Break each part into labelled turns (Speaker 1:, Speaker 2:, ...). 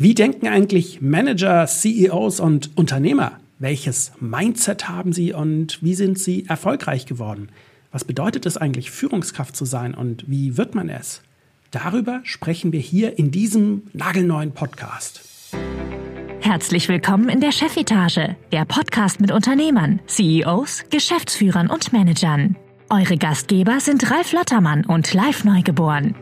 Speaker 1: Wie denken eigentlich Manager, CEOs und Unternehmer? Welches Mindset haben sie und wie sind sie erfolgreich geworden? Was bedeutet es eigentlich, Führungskraft zu sein und wie wird man es? Darüber sprechen wir hier in diesem nagelneuen Podcast.
Speaker 2: Herzlich willkommen in der Chefetage, der Podcast mit Unternehmern, CEOs, Geschäftsführern und Managern. Eure Gastgeber sind Ralf Lottermann und Live Neugeboren.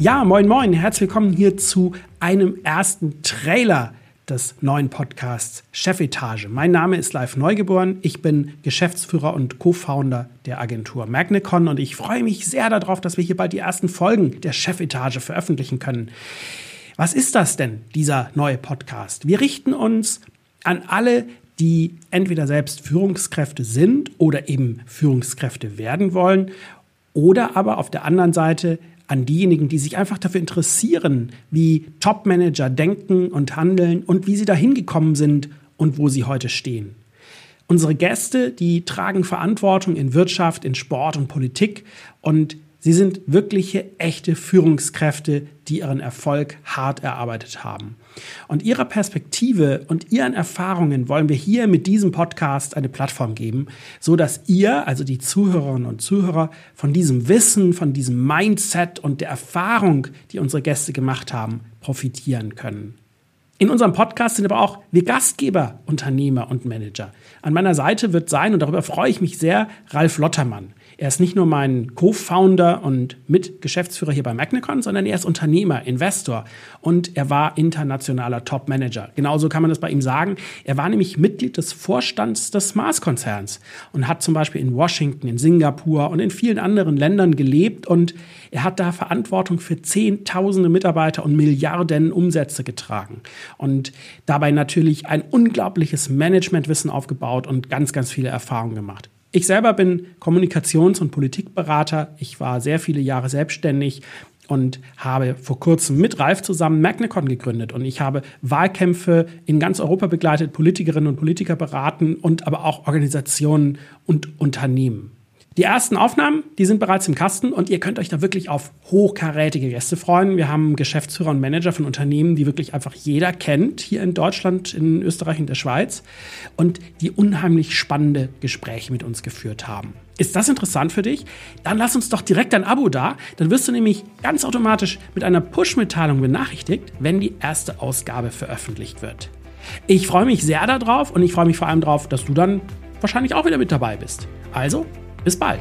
Speaker 1: Ja, moin moin, herzlich willkommen hier zu einem ersten Trailer des neuen Podcasts Chefetage. Mein Name ist Live Neugeboren, ich bin Geschäftsführer und Co-Founder der Agentur Magnecon und ich freue mich sehr darauf, dass wir hier bald die ersten Folgen der Chefetage veröffentlichen können. Was ist das denn, dieser neue Podcast? Wir richten uns an alle, die entweder selbst Führungskräfte sind oder eben Führungskräfte werden wollen oder aber auf der anderen Seite an diejenigen, die sich einfach dafür interessieren, wie Top-Manager denken und handeln und wie sie dahin gekommen sind und wo sie heute stehen. Unsere Gäste, die tragen Verantwortung in Wirtschaft, in Sport und Politik und Sie sind wirkliche, echte Führungskräfte, die ihren Erfolg hart erarbeitet haben. Und ihrer Perspektive und ihren Erfahrungen wollen wir hier mit diesem Podcast eine Plattform geben, so dass ihr, also die Zuhörerinnen und Zuhörer, von diesem Wissen, von diesem Mindset und der Erfahrung, die unsere Gäste gemacht haben, profitieren können. In unserem Podcast sind aber auch wir Gastgeber, Unternehmer und Manager. An meiner Seite wird sein, und darüber freue ich mich sehr, Ralf Lottermann. Er ist nicht nur mein Co-Founder und Mitgeschäftsführer hier bei Magnecon, sondern er ist Unternehmer, Investor und er war internationaler Top-Manager. Genauso kann man das bei ihm sagen. Er war nämlich Mitglied des Vorstands des Mars-Konzerns und hat zum Beispiel in Washington, in Singapur und in vielen anderen Ländern gelebt und er hat da Verantwortung für Zehntausende Mitarbeiter und Milliarden Umsätze getragen und dabei natürlich ein unglaubliches Managementwissen aufgebaut und ganz, ganz viele Erfahrungen gemacht. Ich selber bin Kommunikations- und Politikberater. Ich war sehr viele Jahre selbstständig und habe vor kurzem mit Ralf zusammen Magnecon gegründet. Und ich habe Wahlkämpfe in ganz Europa begleitet, Politikerinnen und Politiker beraten und aber auch Organisationen und Unternehmen. Die ersten Aufnahmen, die sind bereits im Kasten und ihr könnt euch da wirklich auf hochkarätige Gäste freuen. Wir haben Geschäftsführer und Manager von Unternehmen, die wirklich einfach jeder kennt, hier in Deutschland, in Österreich und der Schweiz und die unheimlich spannende Gespräche mit uns geführt haben. Ist das interessant für dich? Dann lass uns doch direkt ein Abo da. Dann wirst du nämlich ganz automatisch mit einer Push-Mitteilung benachrichtigt, wenn die erste Ausgabe veröffentlicht wird. Ich freue mich sehr darauf und ich freue mich vor allem darauf, dass du dann wahrscheinlich auch wieder mit dabei bist. Also, bis bald!